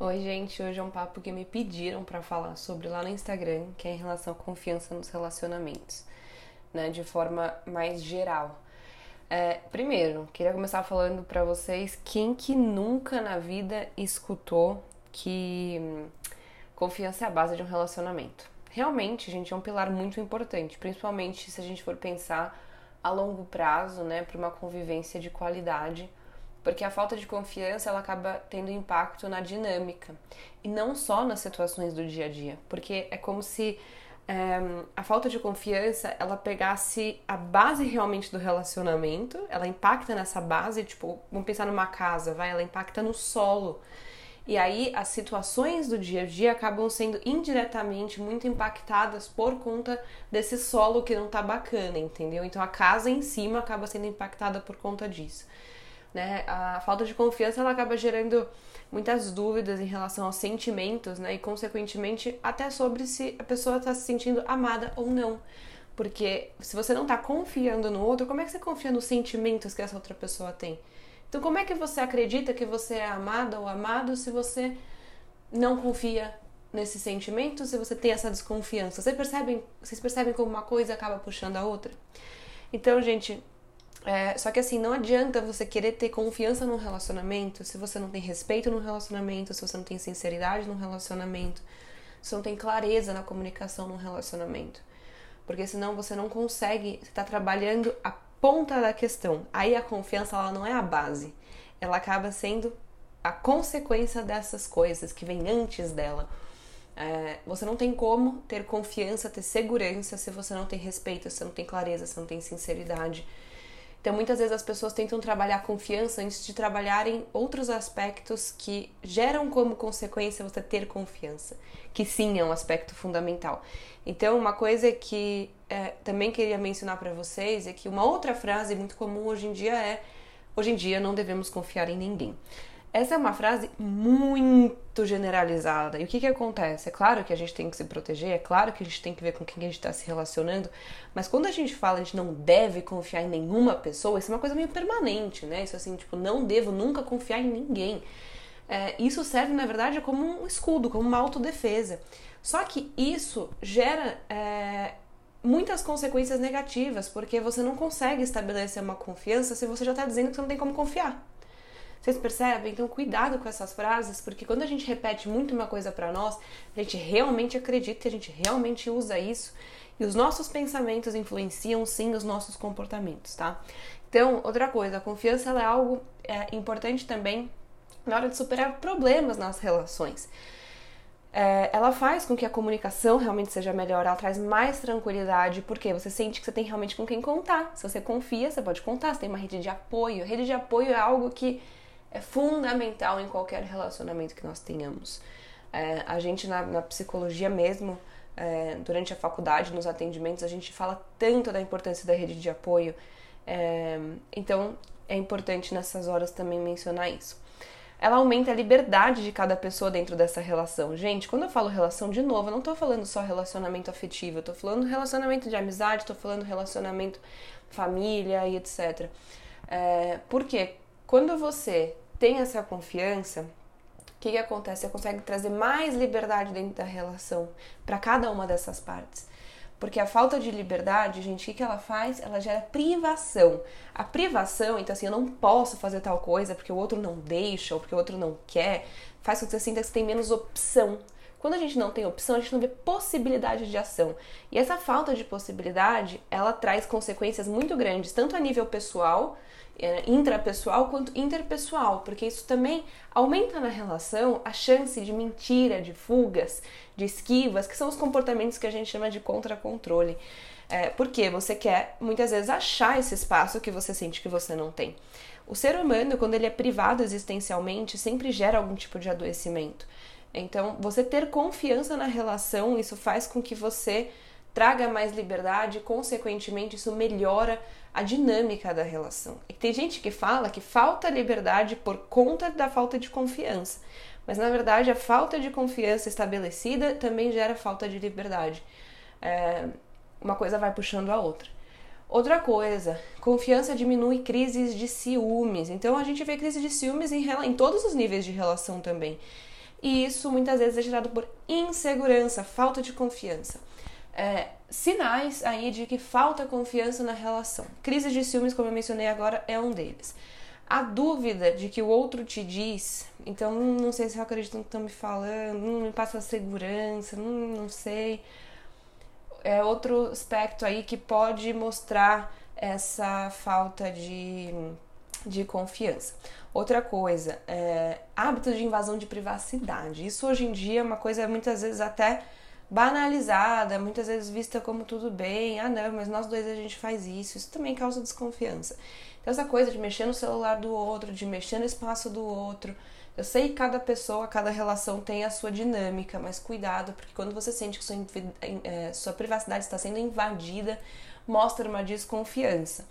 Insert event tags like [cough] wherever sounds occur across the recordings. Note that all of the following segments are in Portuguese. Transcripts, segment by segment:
Oi, gente. Hoje é um papo que me pediram para falar sobre lá no Instagram, que é em relação à confiança nos relacionamentos, né, de forma mais geral. É, primeiro, queria começar falando para vocês quem que nunca na vida escutou que hum, confiança é a base de um relacionamento. Realmente, gente, é um pilar muito importante, principalmente se a gente for pensar a longo prazo, né, para uma convivência de qualidade porque a falta de confiança ela acaba tendo impacto na dinâmica e não só nas situações do dia a dia, porque é como se é, a falta de confiança ela pegasse a base realmente do relacionamento, ela impacta nessa base, tipo, vamos pensar numa casa, vai, ela impacta no solo. E aí as situações do dia a dia acabam sendo indiretamente muito impactadas por conta desse solo que não tá bacana, entendeu? Então a casa em cima acaba sendo impactada por conta disso né? A falta de confiança ela acaba gerando muitas dúvidas em relação aos sentimentos, né? E consequentemente até sobre se a pessoa está se sentindo amada ou não. Porque se você não está confiando no outro, como é que você confia nos sentimentos que essa outra pessoa tem? Então, como é que você acredita que você é amada ou amado se você não confia nesses sentimentos, se você tem essa desconfiança? Vocês percebem, vocês percebem como uma coisa acaba puxando a outra? Então, gente, é, só que assim, não adianta você querer ter confiança num relacionamento se você não tem respeito no relacionamento, se você não tem sinceridade no relacionamento, se não tem clareza na comunicação no relacionamento. Porque senão você não consegue, você tá trabalhando a ponta da questão. Aí a confiança ela não é a base, ela acaba sendo a consequência dessas coisas que vem antes dela. É, você não tem como ter confiança, ter segurança se você não tem respeito, se você não tem clareza, se você não tem sinceridade então, muitas vezes as pessoas tentam trabalhar confiança antes de trabalharem outros aspectos que geram como consequência você ter confiança, que sim é um aspecto fundamental. Então, uma coisa que é, também queria mencionar para vocês é que uma outra frase muito comum hoje em dia é: hoje em dia não devemos confiar em ninguém. Essa é uma frase muito generalizada. E o que, que acontece? É claro que a gente tem que se proteger, é claro que a gente tem que ver com quem a gente está se relacionando, mas quando a gente fala a gente não deve confiar em nenhuma pessoa, isso é uma coisa meio permanente, né? Isso assim, tipo, não devo nunca confiar em ninguém. É, isso serve, na verdade, como um escudo, como uma autodefesa. Só que isso gera é, muitas consequências negativas, porque você não consegue estabelecer uma confiança se você já está dizendo que você não tem como confiar. Vocês percebem? Então, cuidado com essas frases, porque quando a gente repete muito uma coisa para nós, a gente realmente acredita, a gente realmente usa isso e os nossos pensamentos influenciam sim os nossos comportamentos, tá? Então, outra coisa, a confiança é algo é, importante também na hora de superar problemas nas relações. É, ela faz com que a comunicação realmente seja melhor, ela traz mais tranquilidade, porque você sente que você tem realmente com quem contar. Se você confia, você pode contar, você tem uma rede de apoio. Rede de apoio é algo que é fundamental em qualquer relacionamento que nós tenhamos. É, a gente, na, na psicologia mesmo, é, durante a faculdade, nos atendimentos, a gente fala tanto da importância da rede de apoio. É, então, é importante nessas horas também mencionar isso. Ela aumenta a liberdade de cada pessoa dentro dessa relação. Gente, quando eu falo relação, de novo, eu não tô falando só relacionamento afetivo, eu tô falando relacionamento de amizade, tô falando relacionamento família e etc. É, por quê? Quando você tem essa confiança, o que, que acontece? Você consegue trazer mais liberdade dentro da relação para cada uma dessas partes. Porque a falta de liberdade, gente, o que, que ela faz? Ela gera privação. A privação, então assim, eu não posso fazer tal coisa porque o outro não deixa ou porque o outro não quer, faz com que você sinta que você tem menos opção. Quando a gente não tem opção, a gente não vê possibilidade de ação. E essa falta de possibilidade, ela traz consequências muito grandes, tanto a nível pessoal, é, intrapessoal quanto interpessoal, porque isso também aumenta na relação a chance de mentira, de fugas, de esquivas, que são os comportamentos que a gente chama de contra-controle. É, porque você quer muitas vezes achar esse espaço que você sente que você não tem. O ser humano, quando ele é privado existencialmente, sempre gera algum tipo de adoecimento. Então, você ter confiança na relação, isso faz com que você traga mais liberdade, consequentemente, isso melhora a dinâmica da relação. E tem gente que fala que falta liberdade por conta da falta de confiança, mas na verdade a falta de confiança estabelecida também gera falta de liberdade. É, uma coisa vai puxando a outra. Outra coisa, confiança diminui crises de ciúmes. Então a gente vê crises de ciúmes em, em todos os níveis de relação também. E isso muitas vezes é gerado por insegurança, falta de confiança. É, sinais aí de que falta confiança na relação. Crise de ciúmes, como eu mencionei agora, é um deles. A dúvida de que o outro te diz, então não sei se eu acredito no que estão me falando, não me passa segurança, não, não sei. É outro aspecto aí que pode mostrar essa falta de, de confiança. Outra coisa, é, hábito de invasão de privacidade. Isso hoje em dia é uma coisa muitas vezes até banalizada, muitas vezes vista como tudo bem. Ah, não, mas nós dois a gente faz isso. Isso também causa desconfiança. Então, essa coisa de mexer no celular do outro, de mexer no espaço do outro. Eu sei que cada pessoa, cada relação tem a sua dinâmica, mas cuidado, porque quando você sente que sua, é, sua privacidade está sendo invadida, mostra uma desconfiança.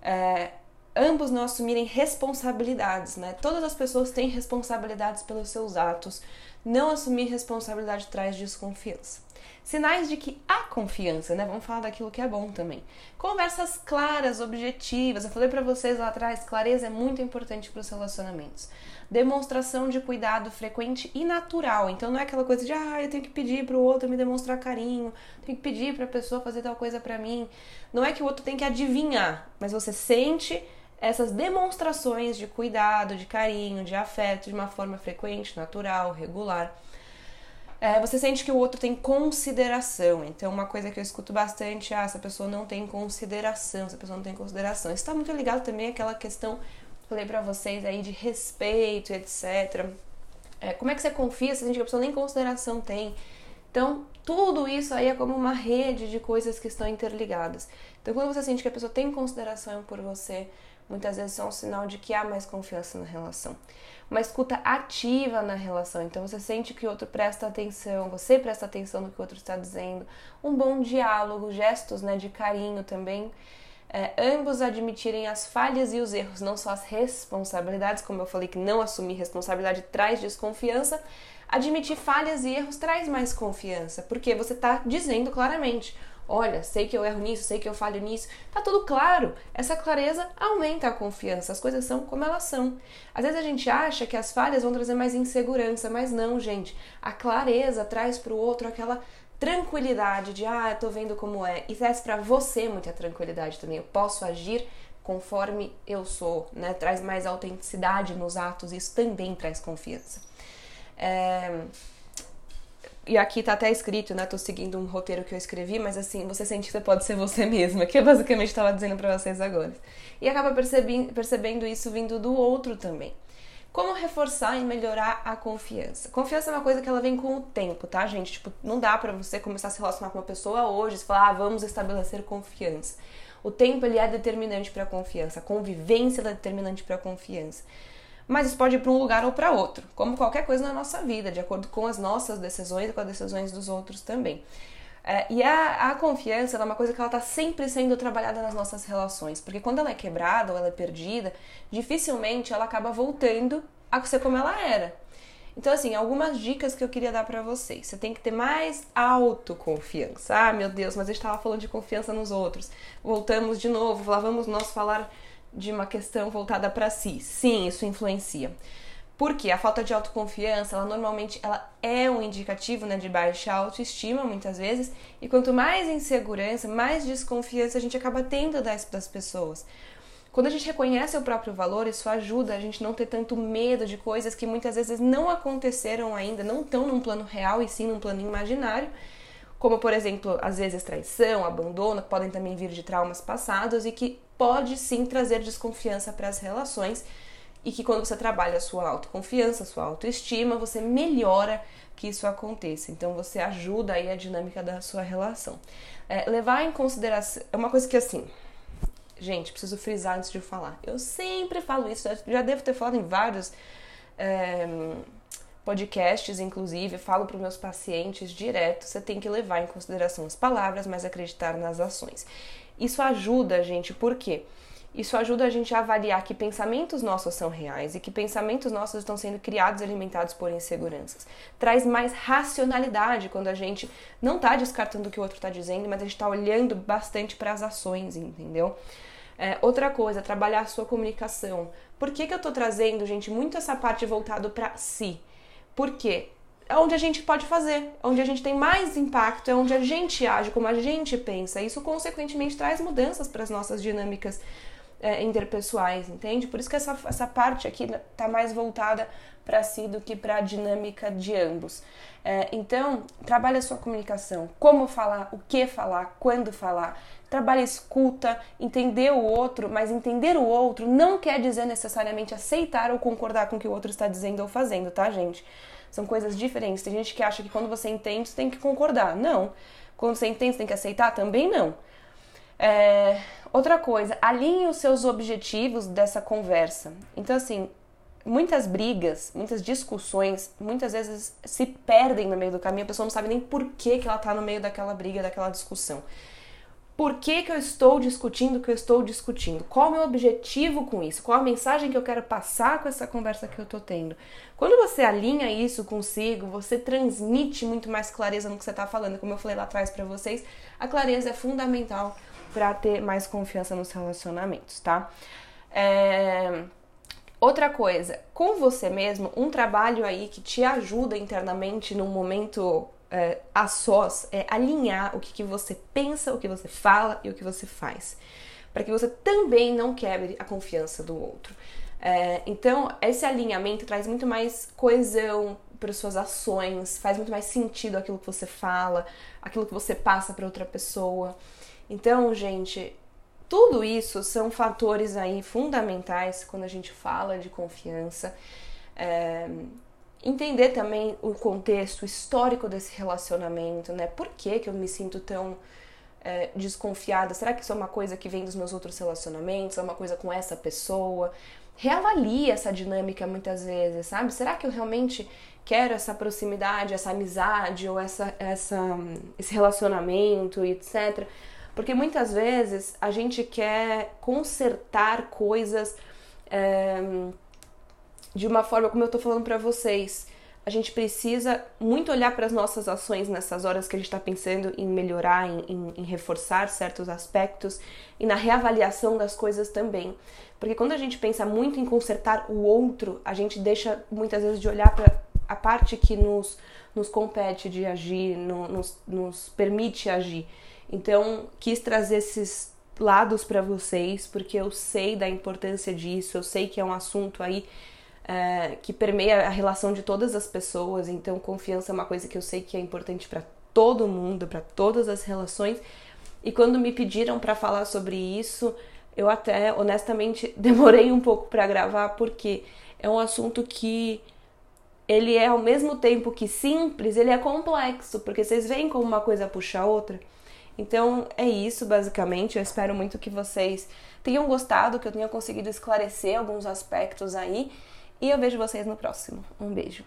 É, ambos não assumirem responsabilidades, né? Todas as pessoas têm responsabilidades pelos seus atos. Não assumir responsabilidade traz desconfiança. Sinais de que há confiança, né? Vamos falar daquilo que é bom também. Conversas claras, objetivas. Eu falei para vocês lá atrás, clareza é muito importante para os relacionamentos. Demonstração de cuidado frequente e natural. Então não é aquela coisa de, ah, eu tenho que pedir para o outro me demonstrar carinho, tenho que pedir para a pessoa fazer tal coisa para mim. Não é que o outro tem que adivinhar, mas você sente essas demonstrações de cuidado, de carinho, de afeto de uma forma frequente, natural, regular. É, você sente que o outro tem consideração. Então, uma coisa que eu escuto bastante é: ah, essa pessoa não tem consideração, essa pessoa não tem consideração. Isso está muito ligado também àquela questão, falei para vocês aí, de respeito, etc. É, como é que você confia se a gente que a pessoa nem consideração tem? Então, tudo isso aí é como uma rede de coisas que estão interligadas. Então, quando você sente que a pessoa tem consideração por você, muitas vezes é um sinal de que há mais confiança na relação. Uma escuta ativa na relação, então você sente que o outro presta atenção, você presta atenção no que o outro está dizendo, um bom diálogo, gestos né, de carinho também. É, ambos admitirem as falhas e os erros, não só as responsabilidades, como eu falei que não assumir responsabilidade traz desconfiança, admitir falhas e erros traz mais confiança, porque você está dizendo claramente: olha, sei que eu erro nisso, sei que eu falho nisso, tá tudo claro. Essa clareza aumenta a confiança, as coisas são como elas são. Às vezes a gente acha que as falhas vão trazer mais insegurança, mas não, gente. A clareza traz para o outro aquela tranquilidade de, ah, eu tô vendo como é. E traz para você muita tranquilidade também. Eu posso agir conforme eu sou, né? Traz mais autenticidade nos atos, isso também traz confiança. É e aqui tá até escrito, né? Tô seguindo um roteiro que eu escrevi, mas assim, você sente que você pode ser você [laughs] mesma, que eu basicamente estava dizendo para vocês agora. E acaba percebendo, isso vindo do outro também. Como reforçar e melhorar a confiança? Confiança é uma coisa que ela vem com o tempo, tá, gente? Tipo, não dá para você começar a se relacionar com uma pessoa hoje e falar, ah, vamos estabelecer confiança. O tempo ele é determinante para a confiança, a convivência é determinante para a confiança mas isso pode ir para um lugar ou para outro, como qualquer coisa na nossa vida, de acordo com as nossas decisões e com as decisões dos outros também. É, e a, a confiança é uma coisa que ela está sempre sendo trabalhada nas nossas relações, porque quando ela é quebrada ou ela é perdida, dificilmente ela acaba voltando a ser como ela era. Então, assim, algumas dicas que eu queria dar para vocês. Você tem que ter mais autoconfiança. Ah, meu Deus, mas a gente estava falando de confiança nos outros. Voltamos de novo, lá vamos nós falar de uma questão voltada para si. Sim, isso influencia. Porque a falta de autoconfiança, ela normalmente ela é um indicativo né, de baixa autoestima, muitas vezes, e quanto mais insegurança, mais desconfiança a gente acaba tendo das, das pessoas. Quando a gente reconhece o próprio valor, isso ajuda a gente não ter tanto medo de coisas que muitas vezes não aconteceram ainda, não estão num plano real e sim num plano imaginário, como por exemplo, às vezes traição, abandono, que podem também vir de traumas passados e que pode sim trazer desconfiança para as relações e que quando você trabalha a sua autoconfiança, a sua autoestima, você melhora que isso aconteça. Então você ajuda aí a dinâmica da sua relação. É, levar em consideração é uma coisa que assim, gente, preciso frisar antes de falar. Eu sempre falo isso, já devo ter falado em vários é, podcasts, inclusive, falo para os meus pacientes direto. Você tem que levar em consideração as palavras, mas acreditar nas ações. Isso ajuda a gente, por quê? Isso ajuda a gente a avaliar que pensamentos nossos são reais e que pensamentos nossos estão sendo criados e alimentados por inseguranças. Traz mais racionalidade quando a gente não está descartando o que o outro está dizendo, mas a gente está olhando bastante para as ações, entendeu? É, outra coisa, trabalhar a sua comunicação. Por que, que eu estou trazendo, gente, muito essa parte voltado para si? Por quê? É onde a gente pode fazer, é onde a gente tem mais impacto, é onde a gente age, como a gente pensa. Isso, consequentemente, traz mudanças para as nossas dinâmicas é, interpessoais, entende? Por isso que essa, essa parte aqui está mais voltada para si do que para a dinâmica de ambos. É, então, trabalhe a sua comunicação, como falar, o que falar, quando falar. Trabalhe a escuta, entender o outro, mas entender o outro não quer dizer necessariamente aceitar ou concordar com o que o outro está dizendo ou fazendo, tá, gente? São coisas diferentes. Tem gente que acha que quando você entende, você tem que concordar. Não. Quando você entende, você tem que aceitar? Também não. É... Outra coisa, alinhe os seus objetivos dessa conversa. Então, assim, muitas brigas, muitas discussões, muitas vezes se perdem no meio do caminho, a pessoa não sabe nem por que, que ela está no meio daquela briga, daquela discussão. Por que, que eu estou discutindo o que eu estou discutindo? Qual o meu objetivo com isso? Qual a mensagem que eu quero passar com essa conversa que eu estou tendo? Quando você alinha isso consigo, você transmite muito mais clareza no que você está falando. Como eu falei lá atrás para vocês, a clareza é fundamental para ter mais confiança nos relacionamentos, tá? É... Outra coisa, com você mesmo, um trabalho aí que te ajuda internamente num momento é, a sós é alinhar o que, que você pensa, o que você fala e o que você faz, para que você também não quebre a confiança do outro. É, então, esse alinhamento traz muito mais coesão para suas ações, faz muito mais sentido aquilo que você fala, aquilo que você passa para outra pessoa. Então, gente, tudo isso são fatores aí fundamentais quando a gente fala de confiança. É, entender também o contexto histórico desse relacionamento, né? Por que, que eu me sinto tão é, desconfiada? Será que isso é uma coisa que vem dos meus outros relacionamentos? É uma coisa com essa pessoa? Reavalie essa dinâmica muitas vezes, sabe? Será que eu realmente quero essa proximidade, essa amizade ou essa, essa, esse relacionamento etc. Porque muitas vezes a gente quer consertar coisas é, de uma forma como eu tô falando para vocês. A gente precisa muito olhar para as nossas ações nessas horas que a gente está pensando em melhorar, em, em, em reforçar certos aspectos e na reavaliação das coisas também. Porque quando a gente pensa muito em consertar o outro, a gente deixa muitas vezes de olhar para a parte que nos, nos compete de agir, no, nos, nos permite agir. Então, quis trazer esses lados para vocês, porque eu sei da importância disso, eu sei que é um assunto aí é, que permeia a relação de todas as pessoas, então confiança é uma coisa que eu sei que é importante para todo mundo, para todas as relações. E quando me pediram para falar sobre isso, eu até honestamente [laughs] demorei um pouco para gravar, porque é um assunto que ele é ao mesmo tempo que simples, ele é complexo, porque vocês veem como uma coisa puxa a outra. Então é isso basicamente. Eu espero muito que vocês tenham gostado, que eu tenha conseguido esclarecer alguns aspectos aí. E eu vejo vocês no próximo. Um beijo.